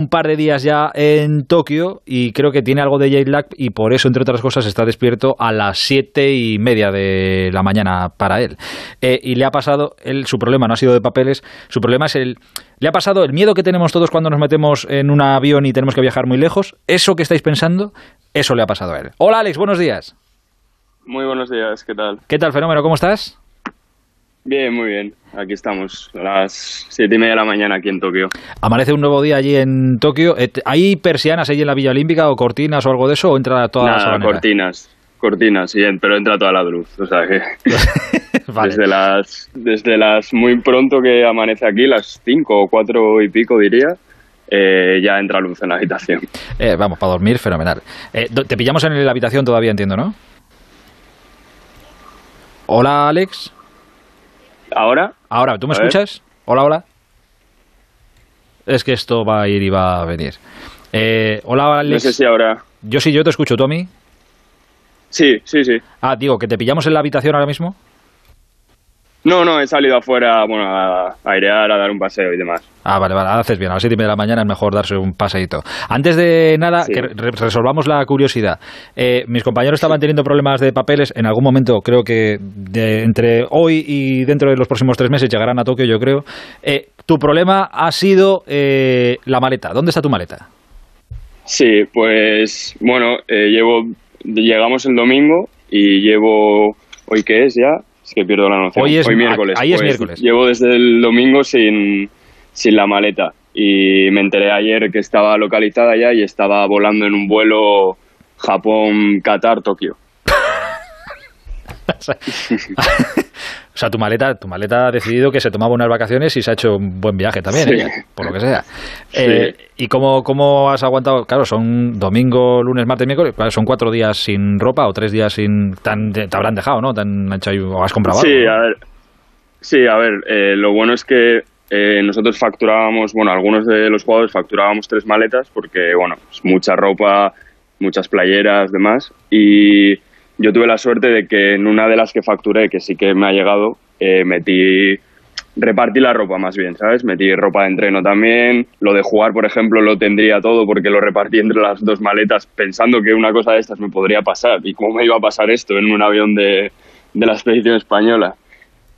un par de días ya en Tokio y creo que tiene algo de jet lag y por eso, entre otras cosas, está despierto a las siete y media de la mañana para él. Eh, y le ha pasado, él, su problema no ha sido de papeles, su problema es el... Le ha pasado el miedo que tenemos todos cuando nos metemos en un avión y tenemos que viajar muy lejos. Eso que estáis pensando, eso le ha pasado a él. Hola Alex, buenos días. Muy buenos días, ¿qué tal? ¿Qué tal, fenómeno? ¿Cómo estás? Bien, muy bien. Aquí estamos, a las siete y media de la mañana aquí en Tokio. Amanece un nuevo día allí en Tokio. ¿Hay persianas ahí en la Villa Olímpica o cortinas o algo de eso o entra toda Nada, la cortinas. Cortinas, sí, pero entra toda la luz. O sea que vale. desde las desde las muy pronto que amanece aquí, las cinco o cuatro y pico diría, eh, ya entra luz en la habitación. Eh, vamos, para dormir, fenomenal. Eh, te pillamos en la habitación todavía, entiendo, ¿no? Hola, Alex. Ahora, Ahora, ¿tú me ver. escuchas? Hola, hola. Es que esto va a ir y va a venir. Eh, hola, no Alex. sé si ahora. Yo sí, yo te escucho, Tommy. Sí, sí, sí. Ah, digo, que te pillamos en la habitación ahora mismo. No, no, he salido afuera, bueno, a airear, a dar un paseo y demás. Ah, vale, vale, haces bien. A las siete y media de la mañana es mejor darse un paseíto. Antes de nada, Sí. que re- resolvamos la curiosidad. Eh, mis compañeros estaban teniendo problemas de papeles. En algún momento, creo que de- entre hoy y dentro de los próximos tres meses llegarán a Tokio, yo creo. Eh, tu problema ha sido eh, la maleta. ¿Dónde está tu maleta? Sí, pues bueno, eh, llevo, llegamos el domingo y llevo, ¿hoy qué es ya? Es que pierdo la noción. Hoy es- miércoles. ahí es Pues miércoles. Llevo desde el domingo sin, sin la maleta y me enteré ayer que estaba localizada ya y estaba volando en un vuelo Japón-Qatar-Tokio. o sea, tu maleta, tu maleta ha decidido que se tomaba unas vacaciones y se ha hecho un buen viaje también, Sí. ella, por lo que sea. Eh, ¿Y cómo, cómo has aguantado? Claro, son domingo, lunes, martes, miércoles. son cuatro días sin ropa o tres días sin. Tan, te habrán dejado, ¿no? Ahí- o has comprado Sí, algo, ¿no? a ver, sí, a ver, eh, lo bueno es que eh, nosotros facturábamos, bueno, algunos de los jugadores facturábamos tres maletas porque, bueno, es mucha ropa, muchas playeras, demás, y yo tuve la suerte de que en una de las que facturé, que sí que me ha llegado, eh, metí, repartí la ropa más bien, ¿sabes? Metí ropa de entreno también, lo de jugar, por ejemplo, lo tendría todo porque lo repartí entre las dos maletas pensando que una cosa de estas me podría pasar y cómo me iba a pasar esto en un avión de, de la expedición española.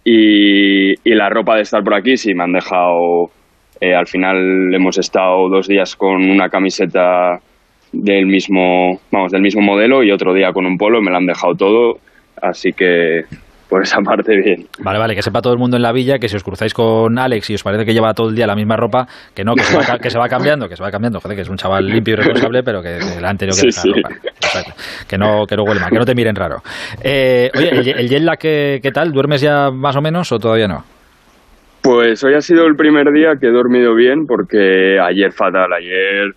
Y, y la ropa de estar por aquí, sí, me han dejado. eh, al final hemos estado dos días con una camiseta del mismo, vamos, del mismo modelo y otro día con un polo, me la han dejado todo, así que por esa parte bien. Vale, vale, que sepa todo el mundo en la villa que si os cruzáis con Alex y os parece que lleva todo el día la misma ropa, que no, que se va, que se va cambiando, que se va cambiando, joder, que es un chaval limpio y responsable, pero que el anterior que Sí, ropa. Exacto. Que no, que no huele mal, que no te miren raro. Eh, oye, ¿el, el jet lag qué, qué tal? ¿Duermes ya más o menos o todavía no? Pues hoy ha sido el primer día que he dormido bien porque ayer fatal, ayer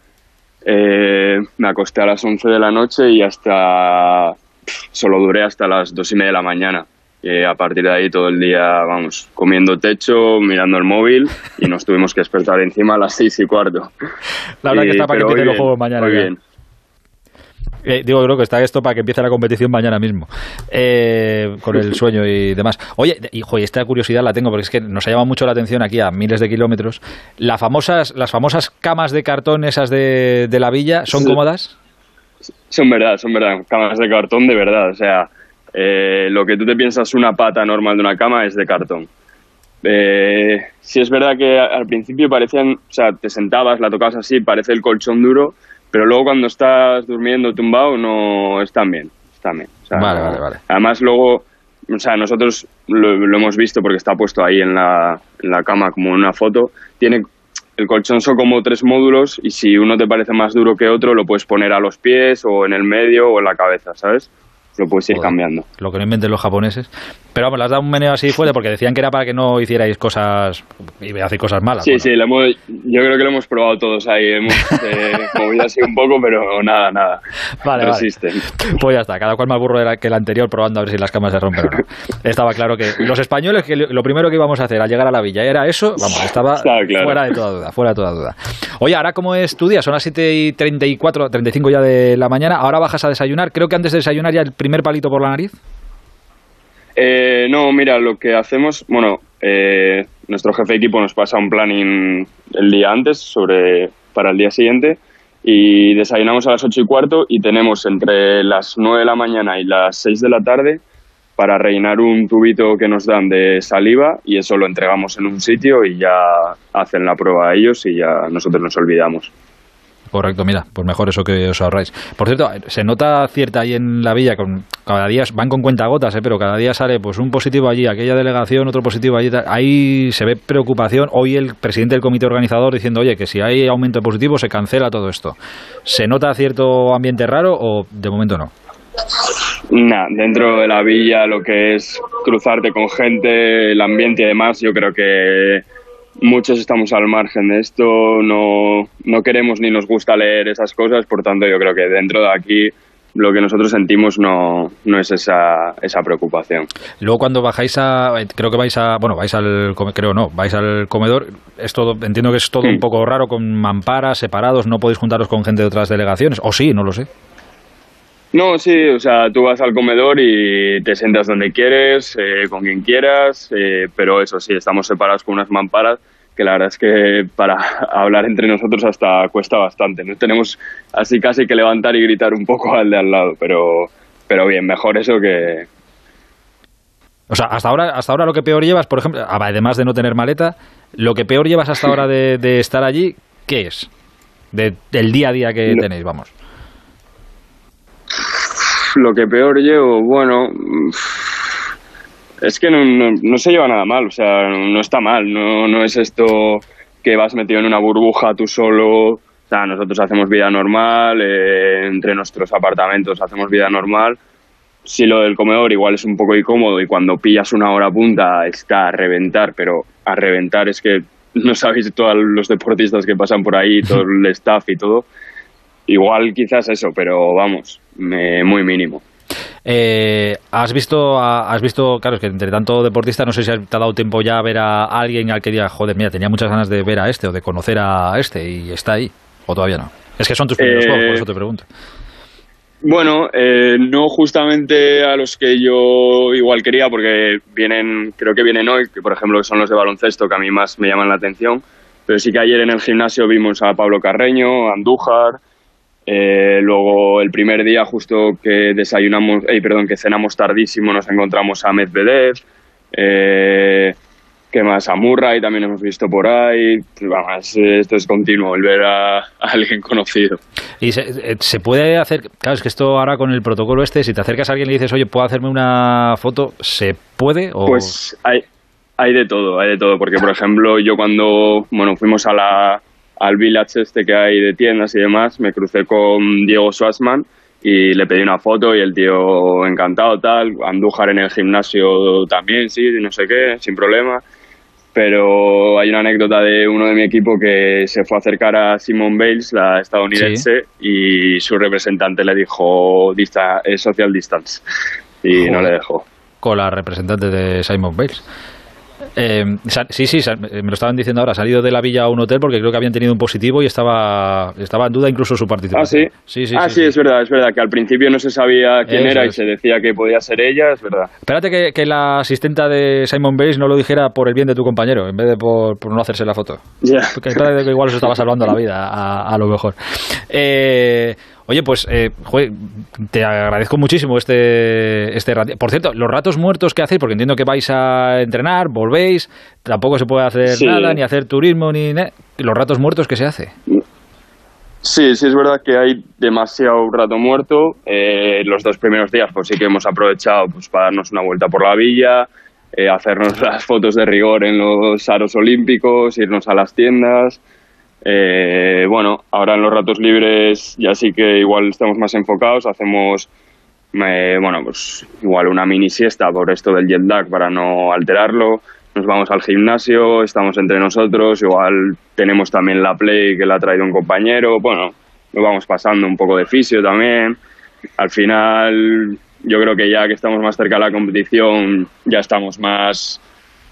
eh, me acosté a las 11 de la noche y hasta solo duré hasta las dos y media de la mañana. Y a partir de ahí todo el día, vamos, comiendo techo, mirando el móvil y nos tuvimos que despertar encima a las seis y cuarto. La verdad que está para que hoy los juegos mañana. bien. Eh, digo, creo que está esto para que empiece la competición mañana mismo, eh, con el sueño y demás. Oye, y joder, esta curiosidad la tengo porque es que nos ha llamado mucho la atención aquí a miles de kilómetros. Las famosas, las famosas camas de cartón esas de, de la villa, ¿son Sí. cómodas? Son verdad, son verdad. Camas de cartón de verdad. O sea, eh, lo que tú te piensas una pata normal de una cama es de cartón. Eh, sí es verdad que al principio parecían, o sea, te sentabas, la tocabas así, parece el colchón duro, pero luego cuando estás durmiendo tumbado no están bien, están bien. O sea, Vale, vale, vale. Además luego, o sea, nosotros lo, lo hemos visto porque está puesto ahí en la, en la cama como en una foto. Tiene el colchón son como tres módulos y si uno te parece más duro que otro lo puedes poner a los pies o en el medio o en la cabeza, ¿sabes? Lo puedes ir Joder, cambiando. Lo que no inventen los japoneses. Pero vamos, le has dado un meneo así fuerte porque decían que era para que no hicierais cosas, y hacer cosas malas. Sí, Bueno, sí, lo hemos, yo creo que lo hemos probado todos ahí. Hemos eh, movido así un poco, pero nada, nada. Vale, vale. Resisten. Pues ya está, cada cual más burro que el anterior probando a ver si las camas se rompen o no. Estaba claro que los españoles, que lo primero que íbamos a hacer al llegar a la villa era eso, vamos, estaba Estaba claro. fuera de toda duda, fuera de toda duda. Oye, ahora cómo es tu día, son las 7 y 34, 35 ya de la mañana, ahora bajas a desayunar, creo que antes de desayunar ya el primer palito por la nariz. Eh, no, mira, lo que hacemos, bueno, eh, nuestro jefe de equipo nos pasa un planning el día antes sobre para el día siguiente y desayunamos a las ocho y cuarto y tenemos entre las nueve de la mañana y las seis de la tarde para rellenar un tubito que nos dan de saliva y eso lo entregamos en un sitio y ya hacen la prueba ellos y ya nosotros nos olvidamos. Correcto, mira, pues mejor eso que os ahorráis. Por cierto, se nota cierta ahí en la villa, con, cada día van con cuentagotas, ¿eh? pero cada día sale pues un positivo allí, aquella delegación, otro positivo allí. Ahí se ve preocupación. Hoy el presidente del comité organizador diciendo, oye, que si hay aumento de positivos se cancela todo esto. ¿Se nota cierto ambiente raro o de momento no? Nah, dentro de la villa lo que es cruzarte con gente, el ambiente y demás, yo creo que muchos estamos al margen de esto, no, no queremos ni nos gusta leer esas cosas, por tanto yo creo que dentro de aquí lo que nosotros sentimos no, no es esa, esa preocupación. Luego cuando bajáis a, creo que vais a, bueno, vais al, creo no, vais al comedor, es todo, entiendo que es todo un poco raro con mamparas separados, no podéis juntaros con gente de otras delegaciones, o sí, no lo sé. No, sí, o sea, tú vas al comedor y te sientas donde quieres, eh, con quien quieras, eh, pero eso sí, estamos separados con unas mamparas que la verdad es que para hablar entre nosotros hasta cuesta bastante. No tenemos así casi que levantar y gritar un poco al de al lado, pero, pero bien, mejor eso que... O sea, hasta ahora, hasta ahora lo que peor llevas, por ejemplo, además de no tener maleta, lo que peor llevas hasta ahora de, estar allí, ¿qué es? del día a día que tenéis, vamos lo que peor llevo, bueno, es que no, se lleva nada mal, o sea, no está mal, no, no es esto que vas metido en una burbuja tú solo, o sea, nosotros hacemos vida normal, eh, entre nuestros apartamentos hacemos vida normal. Si lo del comedor igual es un poco incómodo y cuando pillas una hora punta está a reventar, pero a reventar es que no sabéis todos los deportistas que pasan por ahí, todo el staff y todo. Igual quizás eso, pero vamos, muy mínimo. Eh, has visto, has visto, claro, es que entre tanto deportista, no sé si te ha dado tiempo ya a ver a alguien al que diga, joder, mira, tenía muchas ganas de ver a este o de conocer a este y está ahí, o todavía no. Es que son tus primeros juegos, por eso te pregunto. Bueno, eh, no justamente a los que yo igual quería, porque vienen, creo que vienen hoy, que por ejemplo son los de baloncesto, que a mí más me llaman la atención, pero sí que ayer en el gimnasio vimos a Pablo Carreño, a Andújar, eh, luego el primer día justo que desayunamos, eh, perdón, que cenamos tardísimo nos encontramos a Medvedev, eh, que más a Murray también hemos visto por ahí. Vamos, esto es continuo, el ver a, alguien conocido. Y se, se, puede hacer, claro, es que esto ahora con el protocolo este, si te acercas a alguien y le dices, oye, ¿puedo hacerme una foto? ¿Se puede? O... Pues hay, hay de todo, hay de todo, porque por ejemplo yo cuando, bueno, fuimos a la al village este que hay de tiendas y demás, me crucé con Diego Schwarzman y le pedí una foto y el tío encantado tal, Andújar en el gimnasio también, sí, no sé qué, sin problema. Pero hay una anécdota de uno de mi equipo que se fue a acercar a Simon Bales, la estadounidense, y su representante le dijo social distance y no le dejó. Con la representante de Simon Bales. Eh, sí, sí, me lo estaban diciendo ahora. Ha salido de la villa a un hotel porque creo que habían tenido un positivo y estaba, estaba en duda incluso su participación. Ah, sí. Sí, ah, sí, es verdad, es verdad. Que al principio no se sabía quién era y se decía que podía ser ella, es verdad. Espérate que, la asistenta de Simon Bates no lo dijera por el bien de tu compañero, en vez de por, no hacerse la foto. Ya. Porque que igual os estaba salvando la vida, a, a lo mejor. Eh. Oye, pues eh, te agradezco muchísimo este, este rato. Por cierto, los ratos muertos que hacéis, porque entiendo que vais a entrenar, volvéis, tampoco se puede hacer nada, ni hacer turismo, ni los ratos muertos que se hace. Sí, sí es verdad que hay demasiado rato muerto. Eh, los dos primeros días, pues sí que hemos aprovechado pues, para darnos una vuelta por la villa, eh, hacernos las fotos de rigor en los aros olímpicos, irnos a las tiendas. Eh, bueno, ahora en los ratos libres ya sí que igual estamos más enfocados, hacemos eh, bueno, pues igual una mini siesta por esto del jet lag para no alterarlo. Nos vamos al gimnasio, estamos entre nosotros, igual tenemos también la play que la ha traído un compañero, bueno, nos vamos pasando un poco de fisio también. Al final, yo creo que ya que estamos más cerca de la competición, ya estamos más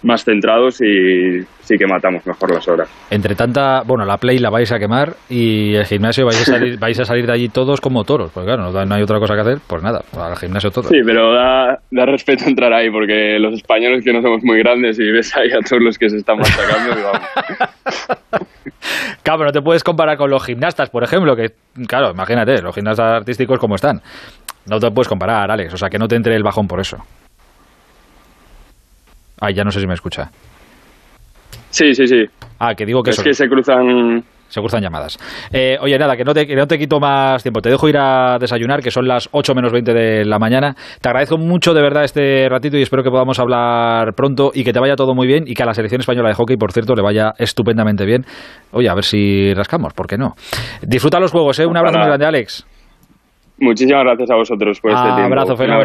más centrados y sí que matamos mejor las horas. Entre tanta, bueno, la play la vais a quemar y el gimnasio vais a salir, vais a salir de allí todos como toros, porque claro, no, hay otra cosa que hacer, pues nada, al gimnasio todos. Sí, pero da, da, respeto entrar ahí, porque los españoles que no somos muy grandes y ves ahí a todos los que se están machacando, Claro, no te puedes comparar con los gimnastas, por ejemplo, que, claro, imagínate, los gimnastas artísticos como están. No te puedes comparar, Alex, o sea, que no te entre el bajón por eso. Ay, ya no sé si me escucha. Sí, sí, sí. Ah, que digo que es que se cruzan se cruzan llamadas. Eh, oye, nada, que no, te, que no te quito más tiempo. Te dejo ir a desayunar, que son las 8 menos 20 de la mañana. Te agradezco mucho de verdad este ratito y espero que podamos hablar pronto y que te vaya todo muy bien y que a la selección española de hockey, por cierto, le vaya estupendamente bien. Oye, a ver si rascamos, ¿por qué no? Disfruta los juegos, ¿eh? Un abrazo muy grande, Alex. Muchísimas gracias a vosotros por este tiempo. Abrazo, fenómeno.